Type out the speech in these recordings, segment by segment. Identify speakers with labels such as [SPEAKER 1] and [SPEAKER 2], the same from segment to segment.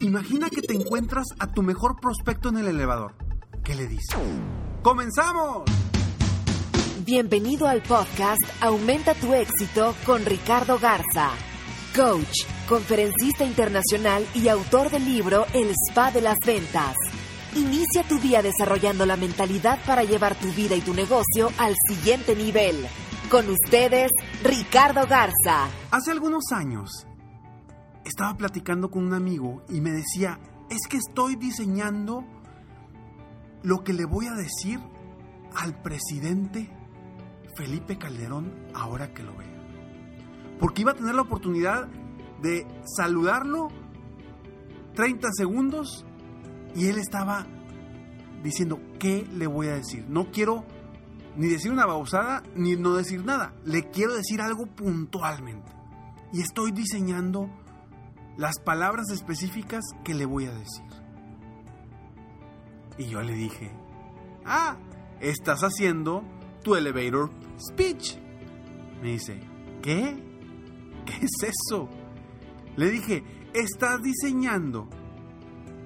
[SPEAKER 1] Imagina que te encuentras a tu mejor prospecto en el elevador. ¿Qué le dices? ¡Comenzamos!
[SPEAKER 2] Bienvenido al podcast Aumenta tu éxito con Ricardo Garza, coach, conferencista internacional y autor del libro El Spa de las Ventas. Inicia tu día desarrollando la mentalidad para llevar tu vida y tu negocio al siguiente nivel. Con ustedes, Ricardo Garza.
[SPEAKER 1] Hace algunos años estaba platicando con un amigo y me decía, es que estoy diseñando lo que le voy a decir al presidente Felipe Calderón ahora que lo vea. Porque iba a tener la oportunidad de saludarlo 30 segundos y él estaba diciendo, ¿qué le voy a decir? No quiero ni decir una babosada ni no decir nada. Le quiero decir algo puntualmente. Y estoy diseñando las palabras específicas que le voy a decir. Y yo le dije, ah, estás haciendo tu elevator speech. Me dice, ¿qué? ¿Qué es eso? Le dije, estás diseñando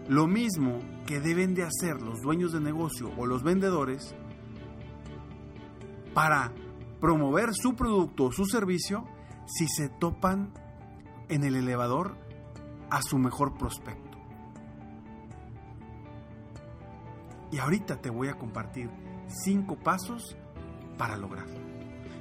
[SPEAKER 1] lo mismo que deben de hacer los dueños de negocio o los vendedores para promover su producto o su servicio si se topan en el elevador a su mejor prospecto. Y ahorita te voy a compartir cinco pasos para lograrlo.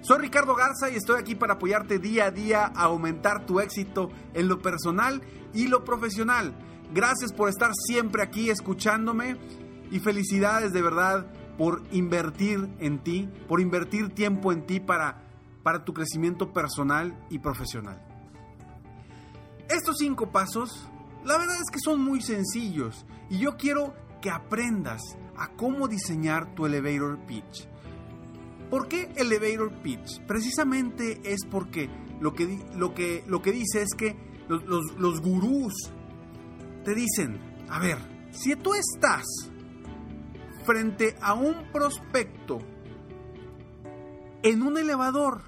[SPEAKER 1] Soy Ricardo Garza y estoy aquí para apoyarte día a día a aumentar tu éxito en lo personal y lo profesional. Gracias por estar siempre aquí escuchándome y felicidades de verdad por invertir en ti, por invertir tiempo en ti para, para tu crecimiento personal y profesional. Estos cinco pasos, la verdad es que son muy sencillos y yo quiero que aprendas a cómo diseñar tu elevator pitch. ¿Por qué elevator pitch? Precisamente es porque lo que, lo que, lo que dice es que los, los, gurús te dicen, a ver, si tú estás frente a un prospecto en un elevador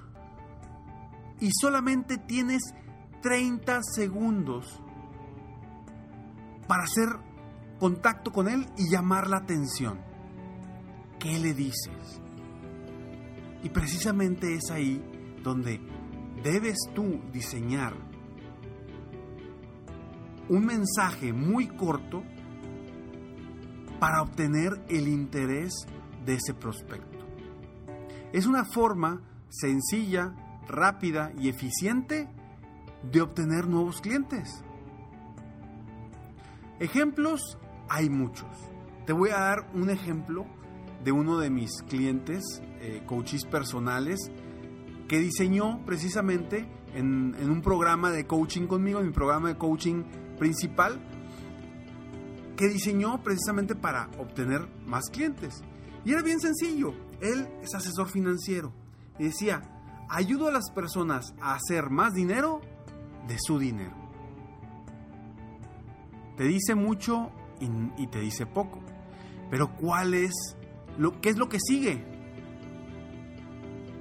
[SPEAKER 1] y solamente tienes 30 segundos para hacer contacto con él y llamar la atención. ¿Qué le dices? Y precisamente es ahí donde debes tú diseñar un mensaje muy corto para obtener el interés de ese prospecto. Es una forma sencilla, rápida y eficiente de obtener nuevos clientes. Ejemplos hay muchos. Te voy a dar un ejemplo de uno de mis clientes, eh, coaches personales, que diseñó precisamente en, en, un programa de coaching conmigo, en mi programa de coaching principal, que diseñó precisamente para obtener más clientes. Y era bien sencillo. Él es asesor financiero. Y decía, ayudo a las personas a hacer más dinero de su dinero. Te dice mucho y, te dice poco. Pero ¿cuál es lo qué es lo que sigue?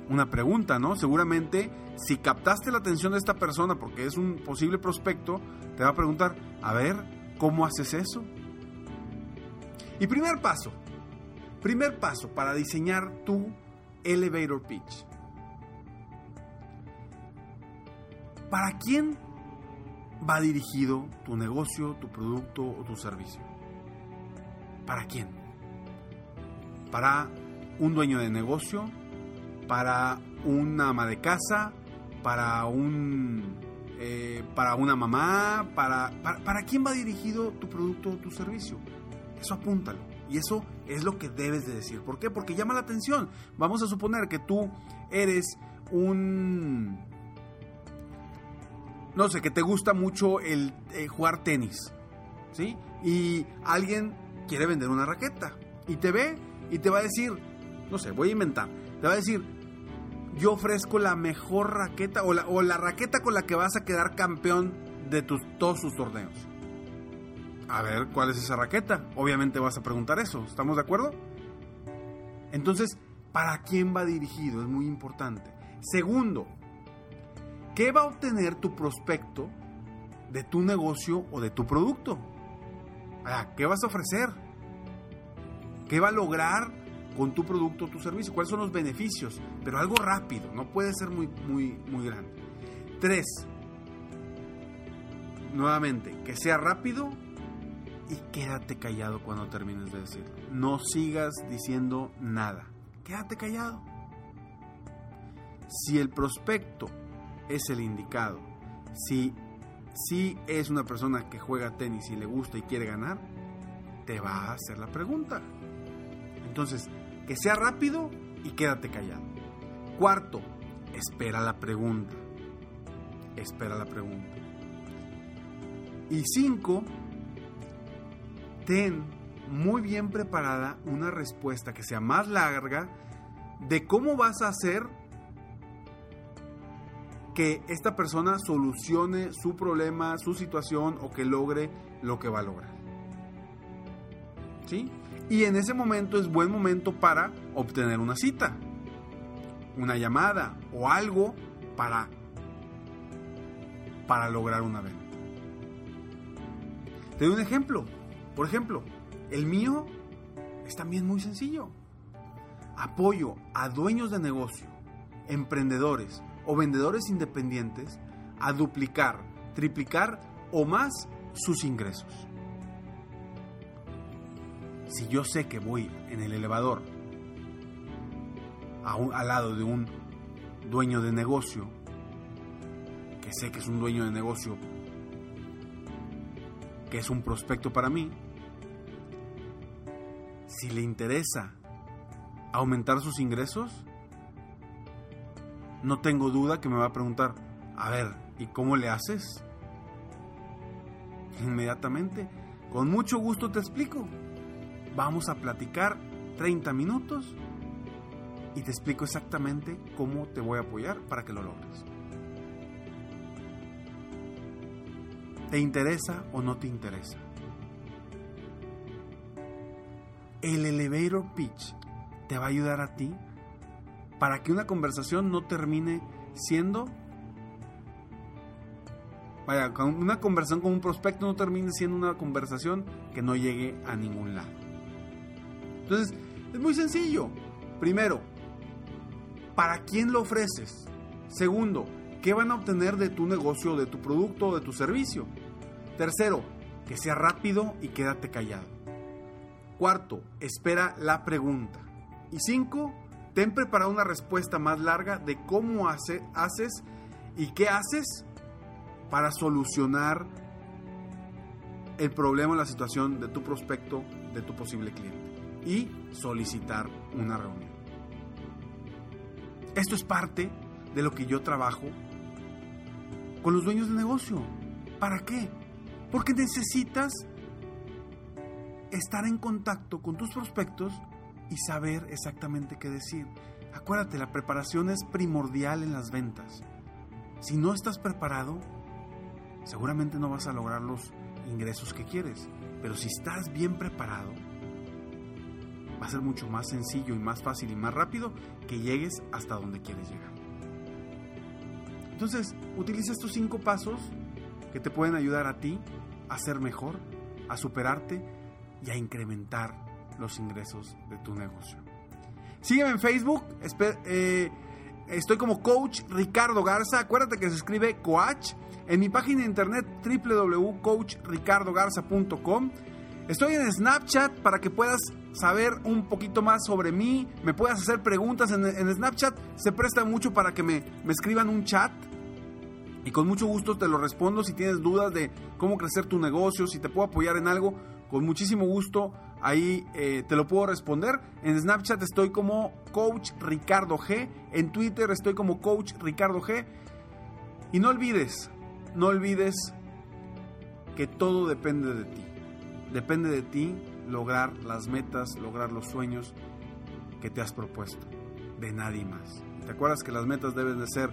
[SPEAKER 1] Una pregunta, ¿no? Seguramente si captaste la atención de esta persona porque es un posible prospecto, te va a preguntar, a ver, ¿cómo haces eso? Y primer paso, primer paso para diseñar tu elevator pitch. ¿Para quién va dirigido tu negocio, tu producto o tu servicio? ¿Para quién? ¿Para un dueño de negocio? ¿Para una ama de casa? ¿Para un eh, para una mamá? Para, para, ¿Para quién va dirigido tu producto o tu servicio? Eso apúntalo. Y eso es lo que debes de decir. ¿Por qué? Porque llama la atención. Vamos a suponer que tú eres un... No sé, que te gusta mucho el eh, jugar tenis. ¿Sí? Y alguien quiere vender una raqueta. Y te ve y te va a decir, no sé, voy a inventar. Te va a decir, yo ofrezco la mejor raqueta o la, raqueta con la que vas a quedar campeón de tus, todos tus torneos. A ver, ¿cuál es esa raqueta? Obviamente vas a preguntar eso, ¿estamos de acuerdo? Entonces, ¿para quién va dirigido? Es muy importante. Segundo, ¿qué va a obtener tu prospecto de tu negocio o de tu producto? ¿Qué vas a ofrecer? ¿Qué va a lograr con tu producto o tu servicio? ¿Cuáles son los beneficios? Pero algo rápido, no puede ser muy, muy, muy grande. Tres, nuevamente, que sea rápido y quédate callado cuando termines de decirlo. No sigas diciendo nada. Quédate callado. Si el prospecto es el indicado, si, si es una persona que juega tenis y le gusta y quiere ganar, te va a hacer la pregunta. Entonces, que sea rápido y quédate callado. Cuarto, espera la pregunta. Espera la pregunta. Y cinco, ten muy bien preparada una respuesta que sea más larga de cómo vas a hacer que esta persona solucione su problema, su situación o que logre lo que va a lograr. ¿Sí? Y en ese momento es buen momento para obtener una cita, una llamada o algo para para lograr una venta. Te doy un ejemplo. Por ejemplo, el mío es también muy sencillo. Apoyo a dueños de negocio, emprendedores o vendedores independientes a duplicar, triplicar o más sus ingresos. Si yo sé que voy en el elevador al lado de un dueño de negocio, que sé que es un dueño de negocio que es un prospecto para mí, si le interesa aumentar sus ingresos, no tengo duda que me va a preguntar, a ver, ¿y cómo le haces? Inmediatamente, con mucho gusto te explico. Vamos a platicar 30 minutos y te explico exactamente cómo te voy a apoyar para que lo logres. ¿Te interesa o no te interesa? El elevator pitch te va a ayudar a ti para que una conversación no termine siendo vaya, una conversación con un prospecto no termine siendo una conversación que no llegue a ningún lado. Entonces, es muy sencillo. Primero, ¿para quién lo ofreces? Segundo, ¿qué van a obtener de tu negocio, de tu producto de tu servicio? Tercero, que sea rápido y quédate callado. Cuarto, espera la pregunta. Y cinco, ten preparada una respuesta más larga de cómo hace, haces y qué haces para solucionar el problema o la situación de tu prospecto, de tu posible cliente. Y solicitar una reunión. Esto es parte de lo que yo trabajo con los dueños de negocio. ¿Para qué? Porque necesitas estar en contacto con tus prospectos y saber exactamente qué decir. Acuérdate, la preparación es primordial en las ventas. Si no estás preparado, seguramente no vas a lograr los ingresos que quieres. Pero si estás bien preparado, va a ser mucho más sencillo y más fácil y más rápido que llegues hasta donde quieres llegar. Entonces, utiliza estos cinco pasos que te pueden ayudar a ti a ser mejor, a superarte y a incrementar los ingresos de tu negocio. Sígueme en Facebook, eh, estoy como Coach Ricardo Garza. Acuérdate que se escribe Coach. En mi página de internet www.coachricardogarza.com. Estoy en Snapchat para que puedas saber un poquito más sobre mí. Me puedas hacer preguntas en, en Snapchat. Se presta mucho para que me, me escriban un chat. Y con mucho gusto te lo respondo si tienes dudas de cómo crecer tu negocio, si te puedo apoyar en algo, con muchísimo gusto ahí eh, te lo puedo responder. En Snapchat estoy como Coach Ricardo G, en Twitter estoy como Coach Ricardo G. Y no olvides, no olvides que todo depende de ti. Depende de ti lograr las metas, lograr los sueños que te has propuesto, de nadie más. ¿Te acuerdas que las metas deben de ser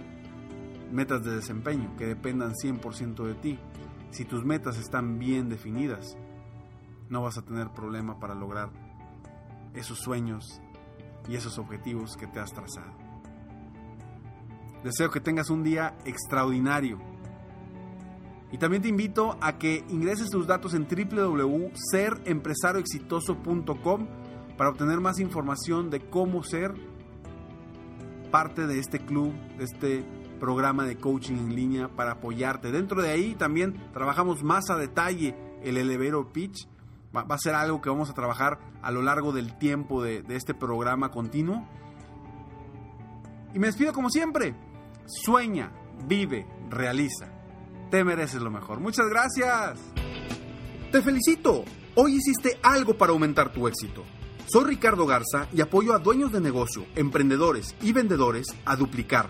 [SPEAKER 1] metas de desempeño, que dependan 100% de ti? Si tus metas están bien definidas, no vas a tener problema para lograr esos sueños y esos objetivos que te has trazado. Deseo que tengas un día extraordinario. Y también te invito a que ingreses tus datos en www.serempresarioexitoso.com para obtener más información de cómo ser parte de este club, de este programa de coaching en línea para apoyarte. Dentro de ahí también trabajamos más a detalle el elevero pitch. Va, a ser algo que vamos a trabajar a lo largo del tiempo de, de este programa continuo. Y me despido como siempre. Sueña, vive, realiza. Te mereces lo mejor. Muchas gracias. Te felicito. Hoy hiciste algo para aumentar tu éxito. Soy Ricardo Garza y apoyo a dueños de negocio, emprendedores y vendedores a duplicar,